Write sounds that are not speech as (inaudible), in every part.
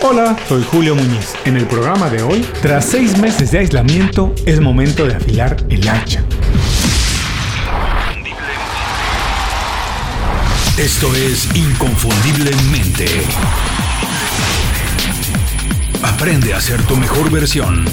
Hola, soy Julio Muñiz. En el programa de hoy, tras seis meses de aislamiento, es momento de afilar el hacha. Esto es Inconfundiblemente. Aprende a ser tu mejor versión.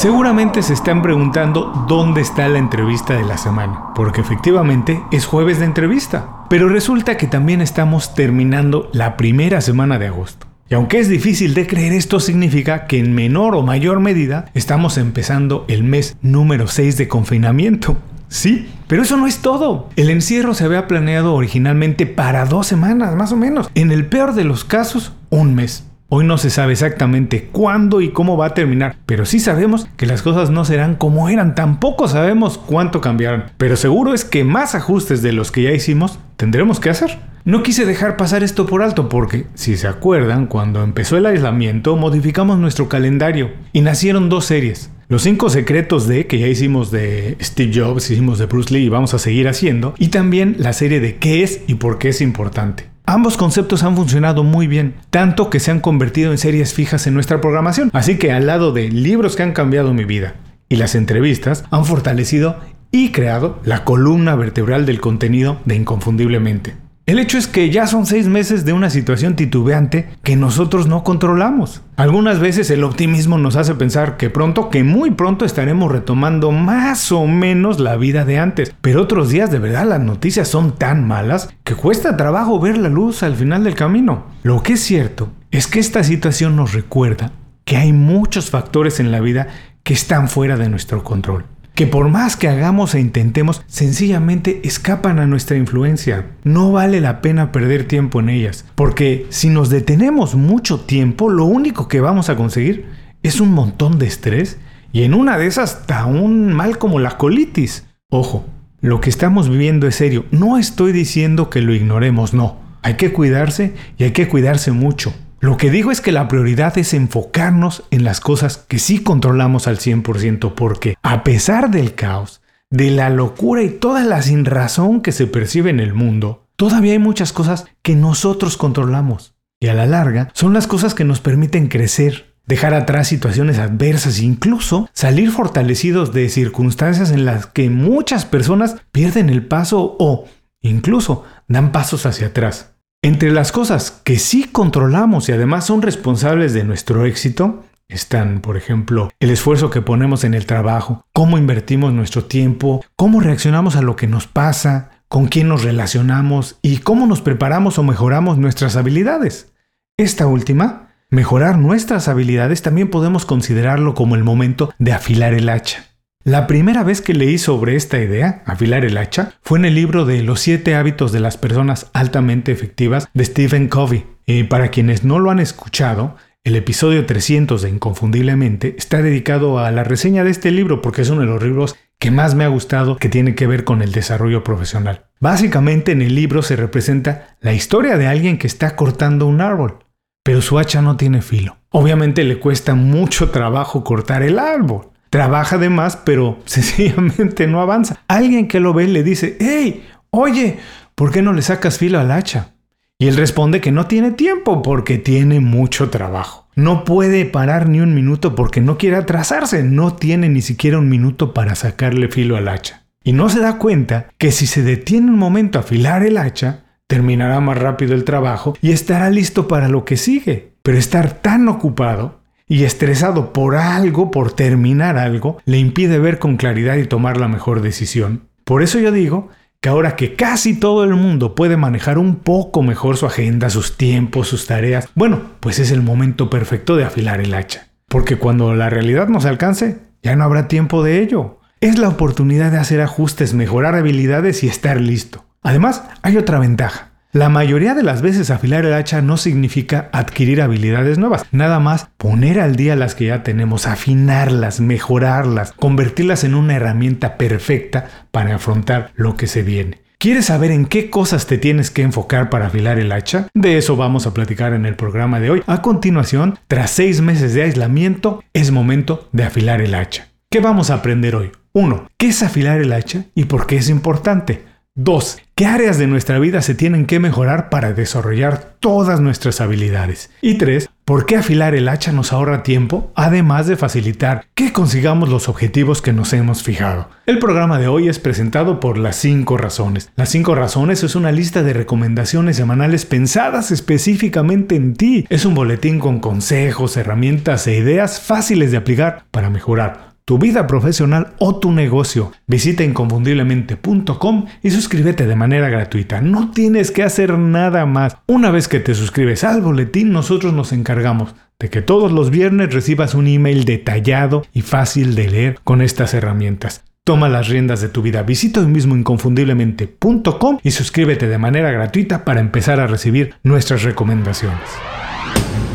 Seguramente se están preguntando dónde está la entrevista de la semana, porque efectivamente es jueves de entrevista, pero resulta que también estamos terminando la primera semana de agosto. Y aunque es difícil de creer, esto significa que en menor o mayor medida estamos empezando el mes número 6 de confinamiento. (laughs) Sí, pero eso no es todo. El encierro se había planeado originalmente para dos semanas, más o menos. En el peor de los casos, un mes. Hoy no se sabe exactamente cuándo y cómo va a terminar, pero sí sabemos que las cosas no serán como eran, tampoco sabemos cuánto cambiarán, pero seguro es que más ajustes de los que ya hicimos tendremos que hacer. No quise dejar pasar esto por alto porque, si se acuerdan, cuando empezó el aislamiento modificamos nuestro calendario y nacieron dos series. Los cinco secretos de, que ya hicimos de Steve Jobs, hicimos de Bruce Lee y vamos a seguir haciendo. Y también la serie de qué es y por qué es importante. Ambos conceptos han funcionado muy bien, tanto que se han convertido en series fijas en nuestra programación. Así que al lado de libros que han cambiado mi vida y las entrevistas, han fortalecido y creado la columna vertebral del contenido de Inconfundiblemente. El hecho es que ya son seis meses de una situación titubeante que nosotros no controlamos. Algunas veces el optimismo nos hace pensar que pronto, que muy pronto estaremos retomando más o menos la vida de antes. Pero otros días de verdad las noticias son tan malas que cuesta trabajo ver la luz al final del camino. Lo que es cierto es que esta situación nos recuerda que hay muchos factores en la vida que están fuera de nuestro control que por más que hagamos e intentemos, sencillamente escapan a nuestra influencia. No vale la pena perder tiempo en ellas, porque si nos detenemos mucho tiempo, lo único que vamos a conseguir es un montón de estrés y en una de esas hasta un mal como la colitis. Ojo, lo que estamos viviendo es serio. No estoy diciendo que lo ignoremos, no. Hay que cuidarse y hay que cuidarse mucho. Lo que digo es que la prioridad es enfocarnos en las cosas que sí controlamos al 100% porque a pesar del caos, de la locura y toda la sinrazón que se percibe en el mundo, todavía hay muchas cosas que nosotros controlamos. Y a la larga son las cosas que nos permiten crecer, dejar atrás situaciones adversas e incluso salir fortalecidos de circunstancias en las que muchas personas pierden el paso o incluso dan pasos hacia atrás. Entre las cosas que sí controlamos y además son responsables de nuestro éxito, están, por ejemplo, el esfuerzo que ponemos en el trabajo, cómo invertimos nuestro tiempo, cómo reaccionamos a lo que nos pasa, con quién nos relacionamos y cómo nos preparamos o mejoramos nuestras habilidades. Esta última, mejorar nuestras habilidades, también podemos considerarlo como el momento de afilar el hacha. La primera vez que leí sobre esta idea, afilar el hacha, fue en el libro de Los siete hábitos de las personas altamente efectivas de Stephen Covey. Y para quienes no lo han escuchado, el episodio 300 de Inconfundiblemente está dedicado a la reseña de este libro porque es uno de los libros que más me ha gustado que tiene que ver con el desarrollo profesional. Básicamente en el libro se representa la historia de alguien que está cortando un árbol, pero su hacha no tiene filo. Obviamente le cuesta mucho trabajo cortar el árbol trabaja de más, pero (laughs) sencillamente no avanza. Alguien que lo ve le dice, hey, oye, ¿por qué no le sacas filo al hacha? Y él responde que no tiene tiempo porque tiene mucho trabajo. No puede parar ni un minuto porque no quiere atrasarse, no tiene ni siquiera un minuto para sacarle filo al hacha. Y no se da cuenta que si se detiene un momento a afilar el hacha, terminará más rápido el trabajo y estará listo para lo que sigue. Pero estar tan ocupado y estresado por algo, por terminar algo, le impide ver con claridad y tomar la mejor decisión. Por eso yo digo que ahora que casi todo el mundo puede manejar un poco mejor su agenda, sus tiempos, sus tareas, bueno, pues es el momento perfecto de afilar el hacha. Porque cuando la realidad nos alcance, ya no habrá tiempo de ello. Es la oportunidad de hacer ajustes, mejorar habilidades y estar listo. Además, hay otra ventaja. La mayoría de las veces afilar el hacha no significa adquirir habilidades nuevas, nada más poner al día las que ya tenemos, afinarlas, mejorarlas, convertirlas en una herramienta perfecta para afrontar lo que se viene. ¿Quieres saber en qué cosas te tienes que enfocar para afilar el hacha? De eso vamos a platicar en el programa de hoy. A continuación, tras seis meses de aislamiento, es momento de afilar el hacha. ¿Qué vamos a aprender hoy? 1. ¿Qué es afilar el hacha y por qué es importante? 2. ¿Qué áreas de nuestra vida se tienen que mejorar para desarrollar todas nuestras habilidades? Y 3. ¿Por qué afilar el hacha nos ahorra tiempo, además de facilitar que consigamos los objetivos que nos hemos fijado? El programa de hoy es presentado por Las 5 Razones. Las 5 Razones es una lista de recomendaciones semanales pensadas específicamente en ti. Es un boletín con consejos, herramientas e ideas fáciles de aplicar para mejorar tu vida profesional o tu negocio. Visita inconfundiblemente.com y suscríbete de manera gratuita. No tienes que hacer nada más. Una vez que te suscribes al boletín, nosotros nos encargamos de que todos los viernes recibas un email detallado y fácil de leer con estas herramientas. Toma las riendas de tu vida. Visita hoy mismo inconfundiblemente.com y suscríbete de manera gratuita para empezar a recibir nuestras recomendaciones.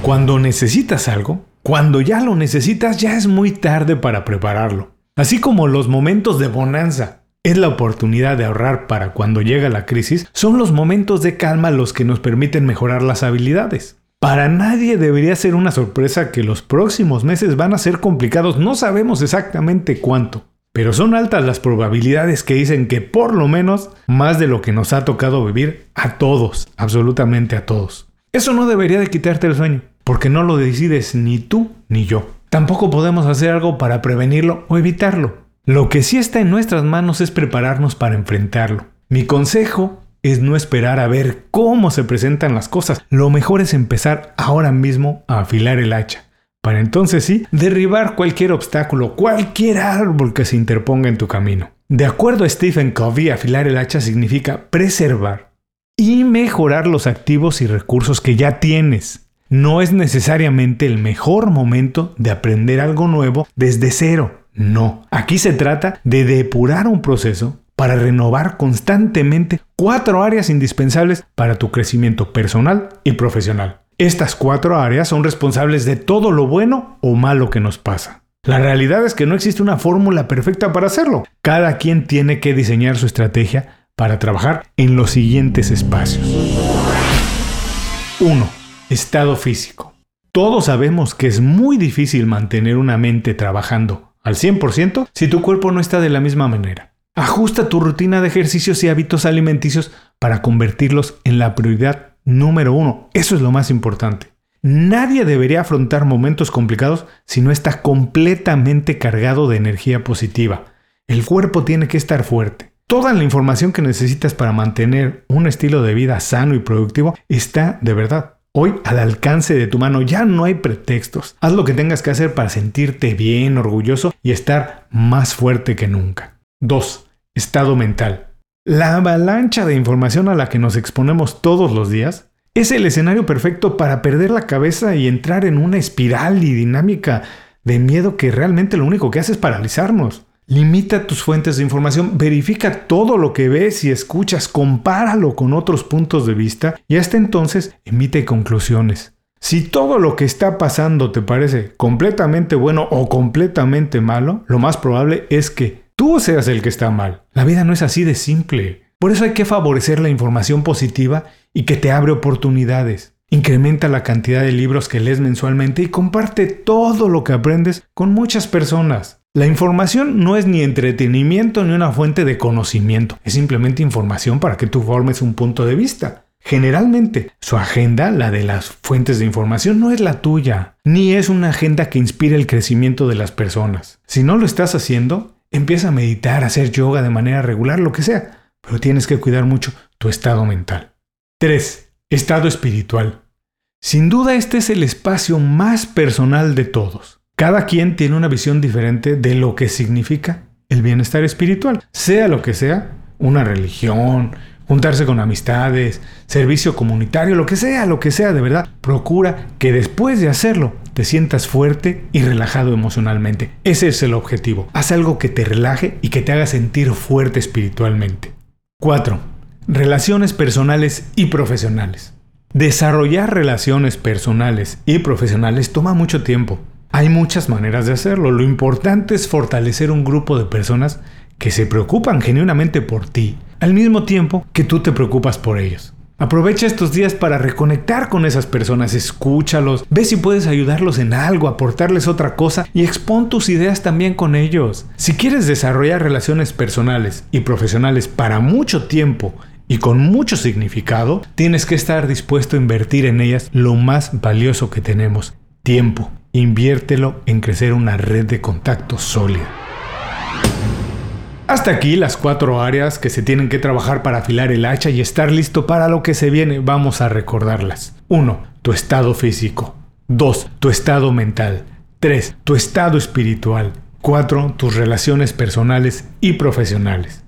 Cuando necesitas algo, cuando ya lo necesitas ya es muy tarde para prepararlo. Así como los momentos de bonanza es la oportunidad de ahorrar para cuando llega la crisis, son los momentos de calma los que nos permiten mejorar las habilidades. Para nadie debería ser una sorpresa que los próximos meses van a ser complicados, no sabemos exactamente cuánto, pero son altas las probabilidades que dicen que por lo menos más de lo que nos ha tocado vivir a todos, absolutamente a todos. Eso no debería de quitarte el sueño porque no lo decides ni tú ni yo. Tampoco podemos hacer algo para prevenirlo o evitarlo. Lo que sí está en nuestras manos es prepararnos para enfrentarlo. Mi consejo es no esperar a ver cómo se presentan las cosas. Lo mejor es empezar ahora mismo a afilar el hacha. Para entonces sí, derribar cualquier obstáculo, cualquier árbol que se interponga en tu camino. De acuerdo a Stephen Covey, afilar el hacha significa preservar y mejorar los activos y recursos que ya tienes no es necesariamente el mejor momento de aprender algo nuevo desde cero. No, aquí se trata de depurar un proceso para renovar constantemente cuatro áreas indispensables para tu crecimiento personal y profesional. Estas cuatro áreas son responsables de todo lo bueno o malo que nos pasa. La realidad es que no existe una fórmula perfecta para hacerlo. Cada quien tiene que diseñar su estrategia para trabajar en los siguientes espacios. 1 Estado físico. Todos sabemos que es muy difícil mantener una mente trabajando al 100% si tu cuerpo no está de la misma manera. Ajusta tu rutina de ejercicios y hábitos alimenticios para convertirlos en la prioridad número uno. Eso es lo más importante. Nadie debería afrontar momentos complicados si no está completamente cargado de energía positiva. El cuerpo tiene que estar fuerte. Toda la información que necesitas para mantener un estilo de vida sano y productivo está de verdad Hoy al alcance de tu mano ya no hay pretextos. Haz lo que tengas que hacer para sentirte bien, orgulloso y estar más fuerte que nunca. 2. Estado mental. La avalancha de información a la que nos exponemos todos los días es el escenario perfecto para perder la cabeza y entrar en una espiral y dinámica de miedo que realmente lo único que hace es paralizarnos. Limita tus fuentes de información, verifica todo lo que ves y escuchas, compáralo con otros puntos de vista y hasta entonces emite conclusiones. Si todo lo que está pasando te parece completamente bueno o completamente malo, lo más probable es que tú seas el que está mal. La vida no es así de simple. Por eso hay que favorecer la información positiva y que te abre oportunidades. Incrementa la cantidad de libros que lees mensualmente y comparte todo lo que aprendes con muchas personas. La información no es ni entretenimiento ni una fuente de conocimiento, es simplemente información para que tú formes un punto de vista. Generalmente, su agenda, la de las fuentes de información, no es la tuya, ni es una agenda que inspire el crecimiento de las personas. Si no lo estás haciendo, empieza a meditar, a hacer yoga de manera regular, lo que sea, pero tienes que cuidar mucho tu estado mental. 3. Estado espiritual. Sin duda este es el espacio más personal de todos. Cada quien tiene una visión diferente de lo que significa el bienestar espiritual, sea lo que sea, una religión, juntarse con amistades, servicio comunitario, lo que sea, lo que sea, de verdad, procura que después de hacerlo te sientas fuerte y relajado emocionalmente. Ese es el objetivo. Haz algo que te relaje y que te haga sentir fuerte espiritualmente. 4. Relaciones personales y profesionales. Desarrollar relaciones personales y profesionales toma mucho tiempo. Hay muchas maneras de hacerlo. Lo importante es fortalecer un grupo de personas que se preocupan genuinamente por ti, al mismo tiempo que tú te preocupas por ellos. Aprovecha estos días para reconectar con esas personas, escúchalos, ve si puedes ayudarlos en algo, aportarles otra cosa y expon tus ideas también con ellos. Si quieres desarrollar relaciones personales y profesionales para mucho tiempo y con mucho significado, tienes que estar dispuesto a invertir en ellas lo más valioso que tenemos, tiempo. Inviértelo en crecer una red de contactos sólida. Hasta aquí las cuatro áreas que se tienen que trabajar para afilar el hacha y estar listo para lo que se viene. Vamos a recordarlas. 1. Tu estado físico. 2. Tu estado mental. 3. Tu estado espiritual. 4. Tus relaciones personales y profesionales.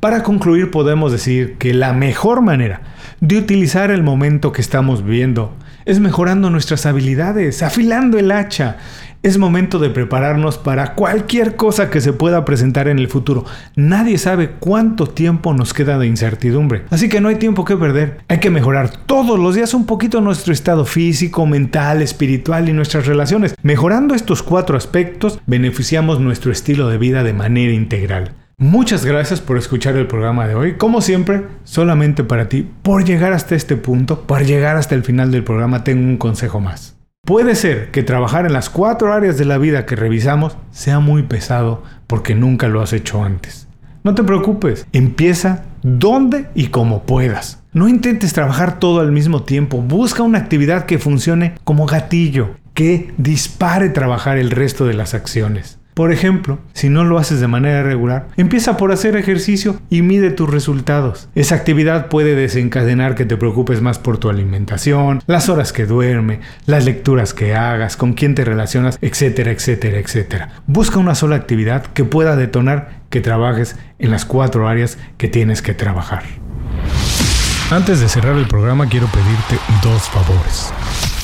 Para concluir podemos decir que la mejor manera de utilizar el momento que estamos viviendo es mejorando nuestras habilidades, afilando el hacha. Es momento de prepararnos para cualquier cosa que se pueda presentar en el futuro. Nadie sabe cuánto tiempo nos queda de incertidumbre, así que no hay tiempo que perder. Hay que mejorar todos los días un poquito nuestro estado físico, mental, espiritual y nuestras relaciones. Mejorando estos cuatro aspectos, beneficiamos nuestro estilo de vida de manera integral. Muchas gracias por escuchar el programa de hoy. Como siempre, solamente para ti, por llegar hasta este punto, por llegar hasta el final del programa, tengo un consejo más. Puede ser que trabajar en las cuatro áreas de la vida que revisamos sea muy pesado porque nunca lo has hecho antes. No te preocupes, empieza donde y como puedas. No intentes trabajar todo al mismo tiempo, busca una actividad que funcione como gatillo, que dispare trabajar el resto de las acciones. Por ejemplo, si no lo haces de manera regular, empieza por hacer ejercicio y mide tus resultados. Esa actividad puede desencadenar que te preocupes más por tu alimentación, las horas que duerme, las lecturas que hagas, con quién te relacionas, etcétera, etcétera, etcétera. Busca una sola actividad que pueda detonar que trabajes en las cuatro áreas que tienes que trabajar. Antes de cerrar el programa quiero pedirte dos favores.